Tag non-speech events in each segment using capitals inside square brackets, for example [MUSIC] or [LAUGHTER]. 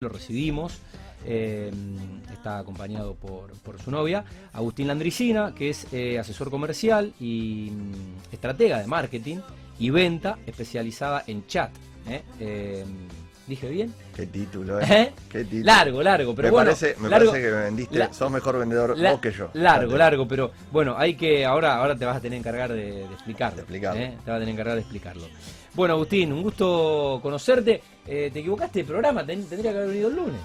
lo recibimos. eh, está acompañado por, su novia, Agustín Landricina, que es eh, asesor comercial y mm, estratega de marketing y venta especializada en chat. ¿eh? ¿Dije bien? Qué título, ¿Eh? ¿eh? Qué título. Largo, largo, pero me bueno. parece, me largo- parece que me vendiste. la- sos mejor vendedor la- vos que yo. Largo, largo, pero bueno, hay que. Ahora, ahora te vas a tener que encargar de, de explicarlo. De explicarlo. ¿eh? Te vas a tener que encargar de explicarlo. Bueno, Agustín, un gusto conocerte. Eh, te equivocaste de programa, ten- tendría que haber venido el lunes.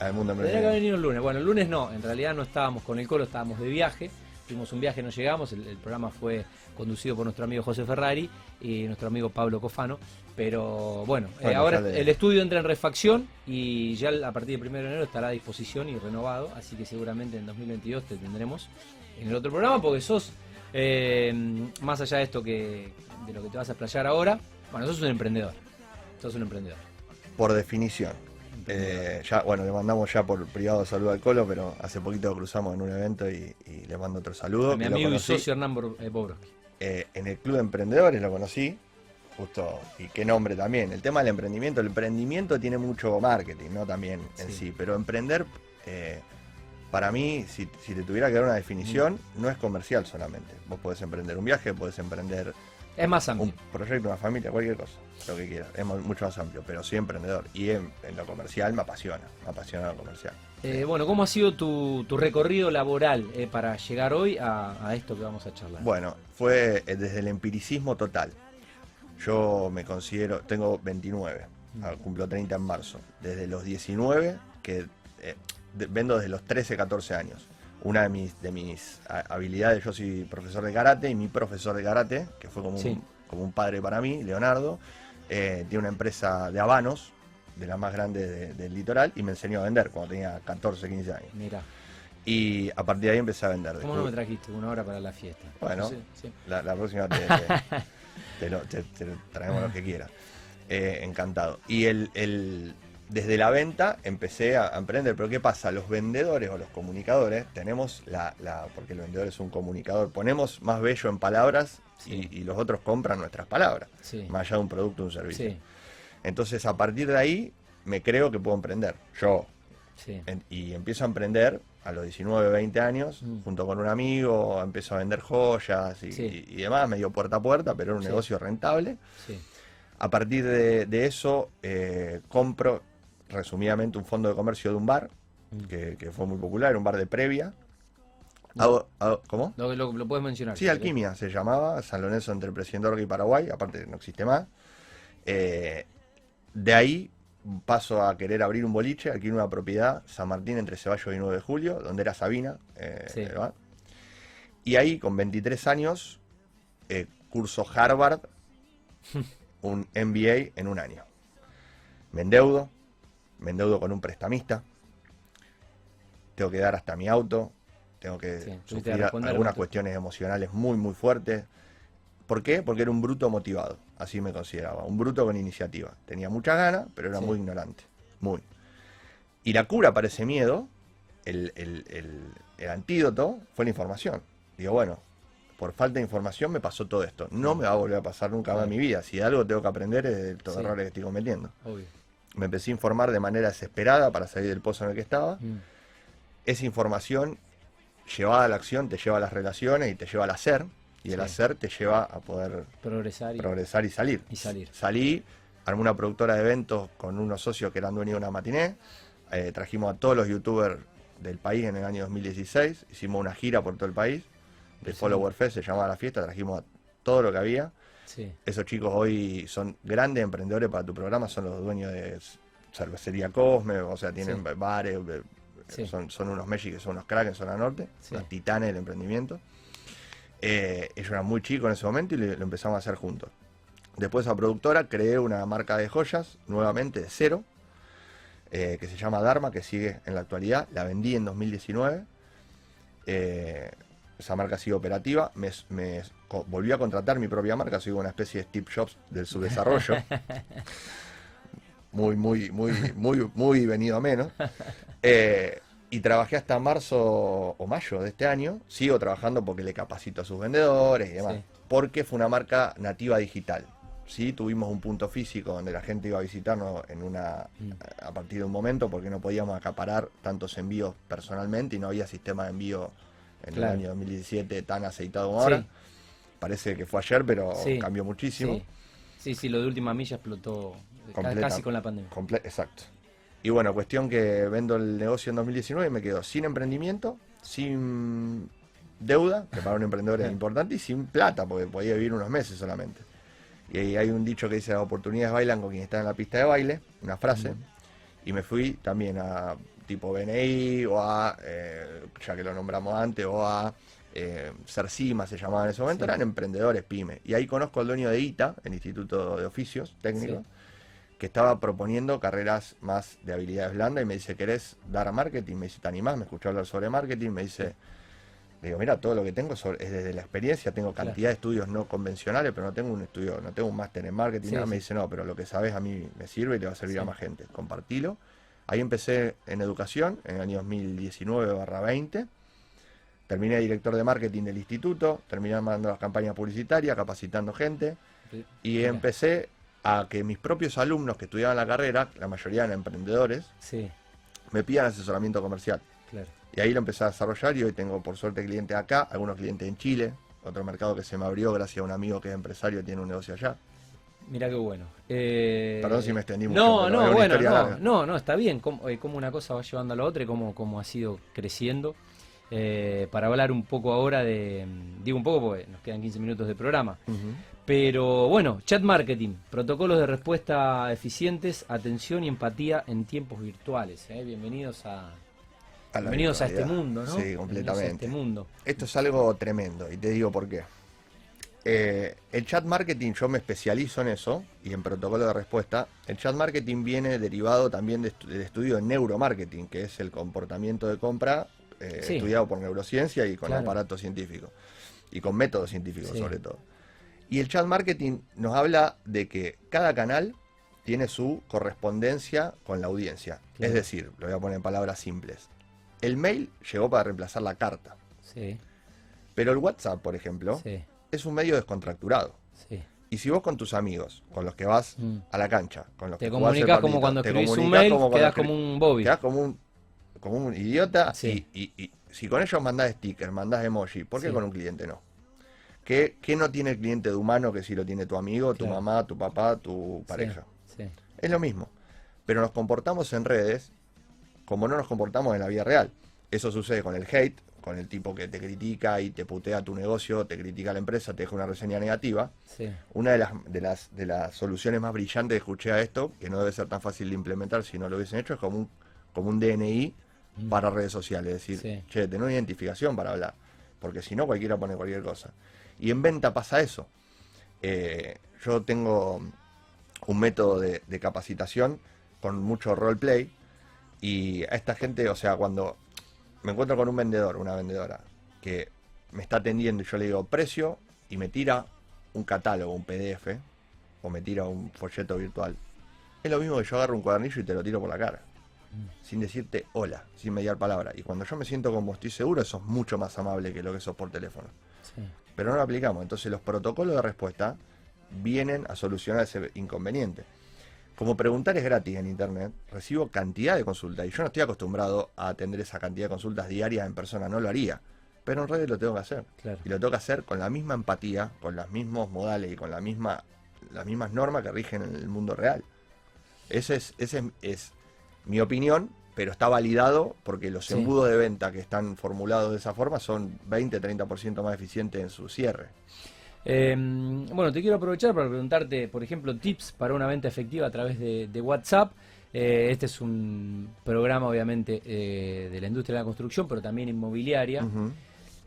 Al mundo Tendría que haber venido el lunes. Bueno, el lunes no, en realidad no estábamos con el colo, estábamos de viaje. Tuvimos un viaje, no llegamos. El, el programa fue conducido por nuestro amigo José Ferrari y nuestro amigo Pablo Cofano. Pero bueno, eh, ahora el estudio entra en refacción y ya a partir del 1 de enero estará a disposición y renovado. Así que seguramente en 2022 te tendremos en el otro programa porque sos, eh, más allá de esto que de lo que te vas a explayar ahora, bueno, sos un emprendedor. Sos un emprendedor. Por definición. Eh, ya, bueno, le mandamos ya por privado saludo al Colo, pero hace poquito cruzamos en un evento y, y le mando otro saludo. A mi amigo y socio Hernán eh, Bobrovsky. eh, en el Club de Emprendedores lo conocí, justo, y qué nombre también. El tema del emprendimiento, el emprendimiento tiene mucho marketing, ¿no? También en Sí. sí, pero emprender, eh, para mí, si, si te tuviera que dar una definición, Mm. no es comercial solamente. Vos podés emprender un viaje, podés emprender Es más amplio. un proyecto, una familia, cualquier cosa, lo que quieras. Es mu- mucho más amplio, pero soy emprendedor. Y en, en lo comercial me apasiona, me apasiona lo comercial. Eh, bueno, ¿cómo ha sido tu, tu recorrido laboral eh, para llegar hoy a, a esto que vamos a charlar? Bueno, fue eh, desde el empiricismo total. Yo me considero, tengo 29, ah, cumplo 30 en marzo. Desde los 19, que eh, de- vendo desde los 13, 14 años. Una de mis, de mis habilidades, yo soy profesor de karate y mi profesor de karate, que fue como, Sí. un, como un padre para mí, Leonardo, eh, tiene una empresa de habanos, de la más grande de- del litoral, y me enseñó a vender cuando tenía 14, 15 años. Mira, Y a partir de ahí empecé a vender. ¿cómo no me trajiste una hora para la fiesta? Bueno. Sí, sí. la, la próxima te, te- [LAUGHS] te lo- te traemos lo que quieras. Eh, encantado. Y el, el- desde la venta empecé a, emprender. Pero ¿qué pasa? Los vendedores o los comunicadores tenemos la, la- porque el vendedor es un comunicador, ponemos más bello en palabras Sí. y, y los otros compran nuestras palabras, Sí. más allá de un producto o un servicio. Sí, Entonces a partir de ahí me creo que puedo emprender. Yo, en- y empiezo a emprender a los 19, 20 años, Mm. junto con un amigo, empiezo a vender joyas y, y- y demás, medio puerta a puerta, pero era un negocio rentable. A partir de, de eso, eh, compro, resumidamente, un fondo de comercio de un bar, Mm. que, que fue muy popular, un bar de previa. Hago- hago- ¿Cómo? Lo, lo- lo puedes mencionar. Sí. Alquimia se llamaba, San Lorenzo entre Presidente Orga y Paraguay, aparte no existe más. Eh, de ahí paso a querer abrir un boliche, aquí en una propiedad, San Martín entre Ceballos y 9 de Julio, donde era Sabina. eh, Sí. Y ahí, con 23 años, eh, curso Harvard, [LAUGHS] un MBA en un año. Me endeudo, me endeudo con un prestamista, tengo que dar hasta mi auto, tengo que Sí, sufrir algunas cuestiones emocionales muy, muy fuertes. ¿Por qué? Porque era un bruto motivado, así me consideraba, un bruto con iniciativa. Tenía mucha ganas, pero era Sí. muy ignorante, muy. Y la cura para ese miedo, el, el- el- el antídoto, fue la información. Digo, bueno, por falta de información me pasó todo esto. No me va a volver a pasar nunca más en mi vida. Si de algo tengo que aprender es de los Sí. errores que estoy cometiendo. Obvio. Me empecé a informar de manera desesperada para salir del pozo en el que estaba. Mm. Esa información llevada a la acción te lleva a las relaciones y te lleva al hacer. Y el Sí. hacer te lleva a poder Progresar y. progresar y salir. Y salir. Salí, armé una productora de eventos con unos socios que eran dueños de una matiné. eh, trajimos a todos los youtubers del país en el año 2016. Hicimos una gira por todo el país. De Sí. Follower Fest se llamaba la fiesta. Trajimos a todo lo que había. Sí. Esos chicos hoy son grandes emprendedores para tu programa. Son los dueños de cervecería Cosme. O sea, tienen Sí. bares. eh, Sí. Son, son unos Messi que son unos cracks en zona norte. Unos titanes del emprendimiento. Eh, ellos eran muy chicos en ese momento y lo, lo empezamos a hacer juntos. Después a productora creé una marca de joyas, nuevamente de cero, eh, que se llama Dharma, que sigue en la actualidad. La vendí en 2019. Eh, esa marca sigue operativa. Me, volví a contratar mi propia marca, soy una especie de Steve Jobs del subdesarrollo. [LAUGHS] muy, muy, muy, muy, muy venido a menos. Eh, y trabajé hasta marzo o mayo de este año. Sigo trabajando porque le capacito a sus vendedores y demás. Sí. Porque fue una marca nativa digital. sí tuvimos un punto físico donde la gente iba a visitarnos en una Mm. a partir de un momento porque no podíamos acaparar tantos envíos personalmente y no había sistema de envío en Claro. el año 2017 tan aceitado como ahora. Sí. Parece que fue ayer, pero Sí. cambió muchísimo. Sí. sí, sí, lo de última milla explotó Completa- casi con la pandemia. Exacto. Y bueno, cuestión que vendo el negocio en 2019 y me quedo sin emprendimiento, sin deuda, que para un emprendedor es [LAUGHS] importante, y sin plata, porque podía vivir unos meses solamente. Y ahí hay un dicho que dice, las oportunidades bailan con quien está en la pista de baile, una frase, y me fui también a tipo BNI o a, eh, ya que lo nombramos antes, o a eh, Cercima se llamaba en ese momento, Sí. eran emprendedores pyme. Y ahí conozco al dueño de ITA, el Instituto de Oficios Técnicos, Sí. que estaba proponiendo carreras más de habilidades blandas y me dice, ¿querés dar marketing? Me dice, ¿te animás? Me escuchó hablar sobre marketing, me dice, le digo, mira, todo lo que tengo es desde la experiencia, tengo Claro. cantidad de estudios no convencionales, pero no tengo un estudio, no tengo un máster en marketing, Sí, nada. me sí. dice, no, pero lo que sabes a mí me sirve y le va a servir a más gente, compartilo. Ahí empecé en educación, en el año 2019-20. Terminé director de marketing del instituto, terminé mandando las campañas publicitarias, capacitando gente. Y empecé a que mis propios alumnos que estudiaban la carrera, la mayoría eran emprendedores, Sí, me pidan asesoramiento comercial. claro. Y ahí lo empecé a desarrollar y hoy tengo por suerte clientes acá, algunos clientes en Chile, otro mercado que se me abrió gracias a un amigo que es empresario y tiene un negocio allá. Mira qué bueno. Eh, Perdón si me extendí mucho, No, no, bueno, no, no, no, está bien. Cómo, eh, cómo una cosa va llevando a la otra y cómo, cómo ha sido creciendo. Eh, para hablar un poco ahora de. Digo un poco porque nos quedan 15 minutos de programa. Pero bueno, chat marketing, protocolos de respuesta eficientes, atención y empatía en tiempos virtuales. ¿eh? Bienvenidos a, bienvenidos a este mundo, ¿no? Sí, a completamente. este mundo. Esto es algo tremendo y te digo por qué. Eh, el chat marketing, yo me especializo en eso y en protocolo de respuesta. El chat marketing viene derivado también de del estudio de neuromarketing, que es el comportamiento de compra eh, Sí. estudiado por neurociencia y con Claro. aparato científico y con métodos científicos Sí. sobre todo. Y el chat marketing nos habla de que cada canal tiene su correspondencia con la audiencia. Claro. Es decir, lo voy a poner en palabras simples. El mail llegó para reemplazar la carta. Sí, Pero el WhatsApp, por ejemplo, sí, es un medio descontracturado. sí. Y si vos con tus amigos, con los que vas Mm. a la cancha, con los Te que comunicas como cuando te escribís un mail, como quedas como un Bobby. quedás como un, como un idiota Sí. y, y- y si con ellos mandás stickers, mandás emoji, ¿por qué Sí. con un cliente no? ¿Qué, qué no tiene el cliente de humano que si lo tiene tu amigo, tu Claro. mamá, tu papá, tu pareja? Sí, sí. Es lo mismo. Pero nos comportamos en redes como no nos comportamos en la vida real. Eso sucede con el hate, con el tipo que te critica y te putea tu negocio, te critica la empresa, te deja una reseña negativa. sí. Una de las, de las, de las soluciones más brillantes que escuché a esto, que no debe ser tan fácil de implementar si no lo hubiesen hecho, es como un, como un DNI para redes sociales. Es decir, Sí. che, tener una identificación para hablar. Porque si no, cualquiera pone cualquier cosa. Y en venta pasa eso. Eh, yo tengo un método de, de capacitación con mucho roleplay. Y a esta gente, o sea, cuando me encuentro con un vendedor, una vendedora, que me está atendiendo y yo le digo precio y me tira un catálogo, un PDF, o me tira un folleto virtual. Es lo mismo que yo agarro un cuadernillo y te lo tiro por la cara. Sin decirte hola, sin mediar palabra. Y cuando yo me siento como estoy seguro, eso es mucho más amable que lo que sos por teléfono. sí. Pero no lo aplicamos. Entonces los protocolos de respuesta vienen a solucionar ese inconveniente. Como preguntar es gratis en internet, recibo cantidad de consultas y yo no estoy acostumbrado a atender esa cantidad de consultas diarias en persona, no lo haría. Pero en redes lo tengo que hacer. Claro. Y lo tengo que hacer con la misma empatía, con los mismos modales y con la misma, las mismas normas que rigen en el mundo real. Ese es, ese es, es mi opinión, pero está validado porque los Sí. embudos de venta que están formulados de esa forma son 20-30% más eficientes en su cierre. Eh, bueno, te quiero aprovechar para preguntarte, por ejemplo, tips para una venta efectiva a través de, de WhatsApp. Eh, este es un programa, obviamente, eh, de la industria de la construcción, pero también inmobiliaria.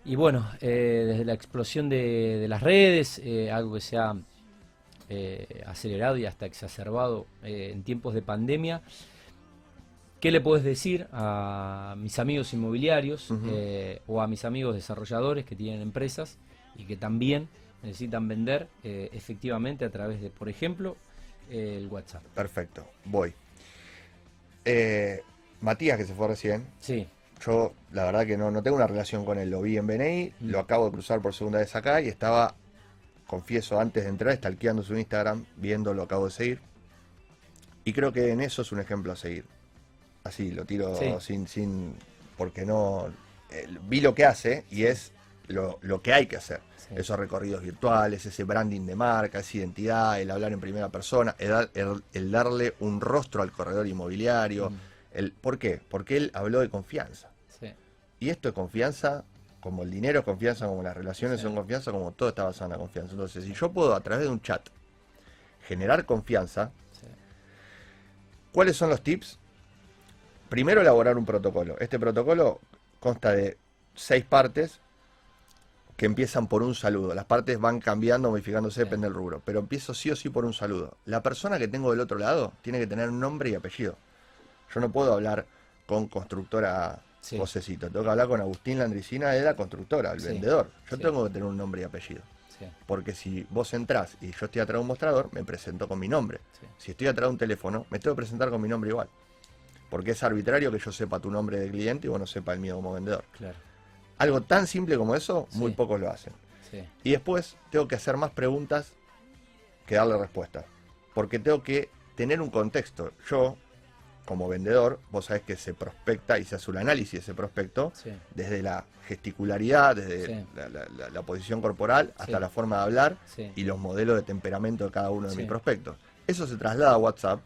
Y bueno, eh, desde la explosión de, de las redes, algo que se ha acelerado y hasta exacerbado en tiempos de pandemia, ¿qué le puedes decir a mis amigos inmobiliarios o a mis amigos desarrolladores que tienen empresas y que también necesitan vender eh, efectivamente a través de, por ejemplo, eh, el WhatsApp? Perfecto, voy. Eh, Matías, que se fue recién, Sí, yo la verdad que no, no tengo una relación con él. Lo vi en BNI, Mm. lo acabo de cruzar por segunda vez acá y estaba confieso, antes de entrar, stalkeando su Instagram, viendo lo acabo de seguir. Y creo que en eso es un ejemplo a seguir. Así, lo tiro Sí. sin, sin, porque no, vi lo que hace y es lo, lo que hay que hacer. Sí. Esos recorridos virtuales, ese branding de marca, esa identidad, el hablar en primera persona, el, dar- el- el darle un rostro al corredor inmobiliario. Mm. El, ¿Por qué? Porque él habló de confianza. Sí. Y esto es confianza, como el dinero es confianza, como las relaciones Sí. son confianza, como todo está basado en la confianza. Entonces, si yo puedo a través de un chat generar confianza. ¿cuáles son los tips? Primero, elaborar un protocolo. Este protocolo consta de seis partes que empiezan por un saludo. Las partes van cambiando, modificándose, Sí. depende del rubro. Pero empiezo sí o sí por un saludo. La persona que tengo del otro lado tiene que tener nombre y apellido. Yo no puedo hablar con constructora Sí. Josecito. Tengo que hablar con Agustín Landricina de la constructora, el Sí. vendedor. Yo tengo que tener un nombre y apellido. Porque si vos entrás y yo estoy atrás de un mostrador, me presento con mi nombre. Si estoy atrás de un teléfono, me tengo que presentar con mi nombre igual. Porque es arbitrario que yo sepa tu nombre de cliente y vos no sepa el mío como vendedor. Claro. Algo tan simple como eso, muy pocos lo hacen. Sí. Y después tengo que hacer más preguntas que darle respuesta. Porque tengo que tener un contexto. Yo, como vendedor, vos sabés que se prospecta y se hace un análisis de ese prospecto Sí. desde la gesticularidad, desde Sí. la, la- la- la posición corporal, hasta Sí. la forma de hablar y los modelos de temperamento de cada uno de mis prospectos. Eso se traslada a WhatsApp.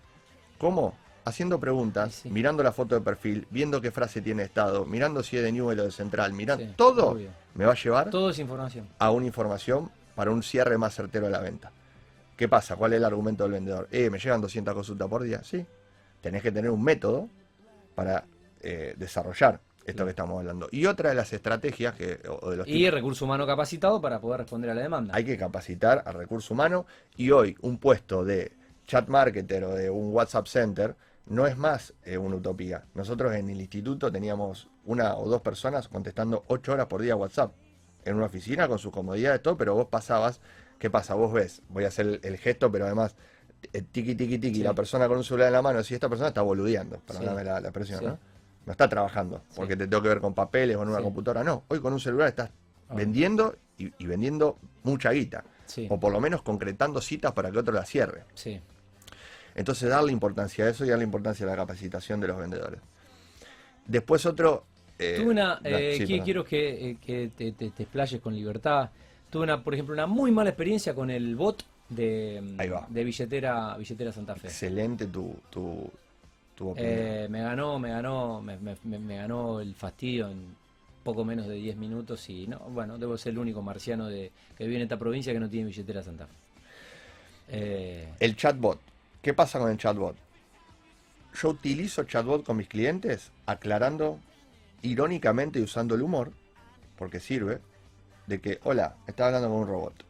¿Cómo? Haciendo preguntas, Sí, mirando la foto de perfil, viendo qué frase tiene estado, mirando si es de Newell o de Central, mirando Sí, todo obvio. me va a llevar Todo es información. a una información para un cierre más certero de la venta. ¿Qué pasa? ¿Cuál es el argumento del vendedor? Eh, me llegan 200 consultas por día. Sí. Tenés que tener un método para eh, desarrollar esto que estamos hablando. Y otra de las estrategias que, o de los Y recurso humano capacitado para poder responder a la demanda. hay que capacitar al recurso humano y hoy un puesto de chat marketer o de un WhatsApp center no es más eh, una utopía. Nosotros en el instituto teníamos una o dos personas contestando ocho horas por día WhatsApp en una oficina con sus comodidades, todo, pero vos pasabas, ¿qué pasa? Vos ves, voy a hacer el, gesto, pero además eh, tiqui tiqui, Sí. la persona con un celular en la mano, si esta persona está boludeando, perdóname Sí. la, la expresión, Sí. ¿no? No está trabajando, porque te tengo que ver con papeles o en una computadora, no. Hoy con un celular estás Ah. vendiendo y, y vendiendo mucha guita Sí. o por lo menos concretando citas para que otro la cierre. Sí. Entonces darle importancia a eso y darle importancia a la capacitación de los vendedores. Después otro... eh, Tuve una, eh, sí, quiero que, eh, que te, te- te explayes con libertad. Tuve una, por ejemplo, una muy mala experiencia con el bot de, mm, de billetera, billetera Santa Fe. Excelente tu, tu, tu opinión. Eh, me ganó, me ganó, me, me- me- me ganó el fastidio en poco menos de 10 minutos y no, bueno, debo ser el único marciano de, que vive en esta provincia que no tiene billetera Santa Fe. Eh, El chatbot. ¿Qué pasa con el chatbot? Yo utilizo chatbot con mis clientes aclarando irónicamente y usando el humor, porque sirve, de que, hola, estás hablando con un robot.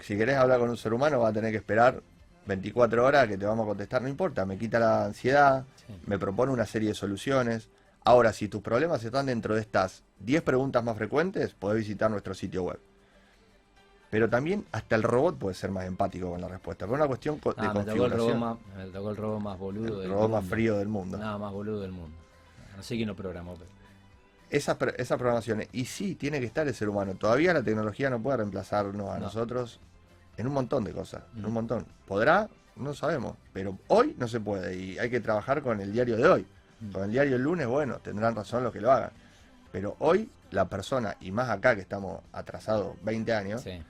Si querés hablar con un ser humano vas a tener que esperar 24 horas que te vamos a contestar, no importa, me quita la ansiedad, Sí. me propone una serie de soluciones. Ahora, si tus problemas están dentro de estas 10 preguntas más frecuentes, podés visitar nuestro sitio web. Pero también hasta el robot puede ser más empático con la respuesta. Por una cuestión de ah, me tocó, el robot configuración. más, me tocó el robot más boludo El del robot más frío del mundo. Nada más boludo del mundo. No sé quién lo programó, pero. Esas, esas programaciones. Y sí, tiene que estar el ser humano. Todavía la tecnología no puede reemplazarnos a No. nosotros en un montón de cosas. En un montón. ¿Podrá? No sabemos. Pero hoy no se puede. Y hay que trabajar con el diario de hoy. Mm. Con el diario del lunes, bueno, tendrán razón los que lo hagan. Pero hoy la persona, y más acá que estamos atrasados 20 años, Sí.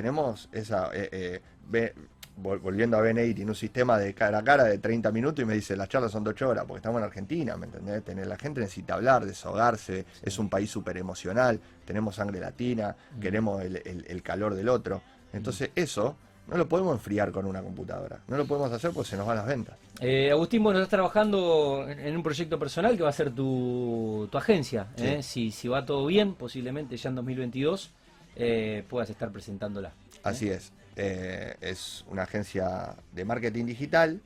Tenemos esa... eh, eh, volviendo a BNI, tiene un sistema de cara a cara de 30 minutos y me dice, las charlas son de 8 horas, porque estamos en Argentina, ¿me entendés? Tener, la gente necesita hablar, desahogarse, es un país súper emocional, tenemos sangre latina, Mm. queremos el, el- el calor del otro. Entonces eso no lo podemos enfriar con una computadora, no lo podemos hacer porque se nos van las ventas. Eh, Agustín, bueno, estás trabajando en en un proyecto personal que va a ser tu, tu agencia. Sí. ¿eh? Si, si va todo bien, posiblemente ya en 2022 eh, puedas estar presentándola. Así es. Eh, es una agencia de marketing digital.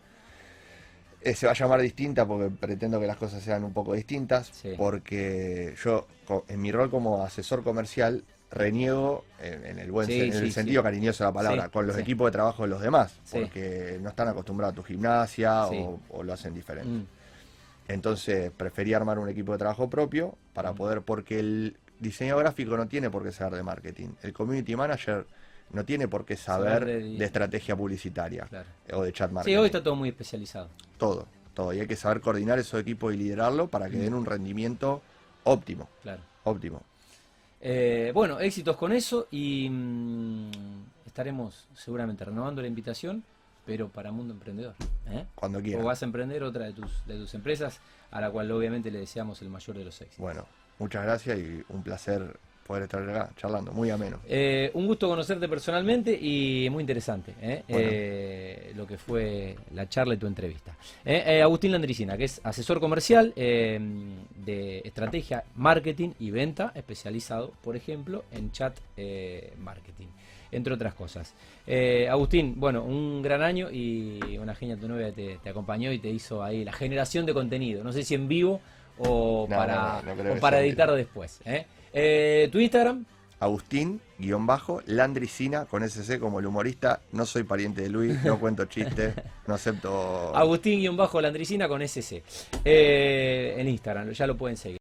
Eh, se va a llamar distinta porque pretendo que las cosas sean un poco distintas. Sí. Porque yo, en mi rol como asesor comercial, reniego, en, en el buen Sí, sen- en sí, el sentido cariñoso de la palabra, con los equipos de trabajo de los demás. Porque no están acostumbrados a tu gimnasia o lo hacen diferente. Mm, Entonces preferí armar un equipo de trabajo propio para Mm. poder, porque el diseño gráfico no tiene por qué ser de marketing. El community manager no tiene por qué Saber saber de- de, estrategia publicitaria Claro. o de chat marketing. Sí, hoy está todo muy especializado. Todo, todo. Y hay que saber coordinar esos equipos y liderarlo para que den un rendimiento óptimo, Claro. óptimo. Eh, bueno, éxitos con eso y mm, estaremos seguramente renovando la invitación, pero para Mundo Emprendedor. ¿eh? Cuando O quieran. vas a emprender otra de tus, de tus empresas, a la cual obviamente le deseamos el mayor de los éxitos. Bueno, muchas gracias y un placer poder estar acá charlando, muy ameno. Eh, un gusto conocerte personalmente y muy interesante ¿eh? Bueno. Eh, lo que fue la charla y tu entrevista. Eh, Agustín Landricina, que es asesor comercial de estrategia, marketing y venta, especializado, por ejemplo, en chat marketing, entre otras cosas. Eh, Agustín, bueno, un gran año y una genia tu novia te, te acompañó y te hizo ahí la generación de contenido. No sé si en vivo o No, para, no, no, o para editar después. ¿eh? Eh, ¿Tu Instagram? Agustín, guion bajo, Landricina, con SC como el humorista. No soy pariente de Luis, no cuento chistes, [LAUGHS] no acepto... Agustín-Landricina con SC. Eh, en Instagram, ya lo pueden seguir.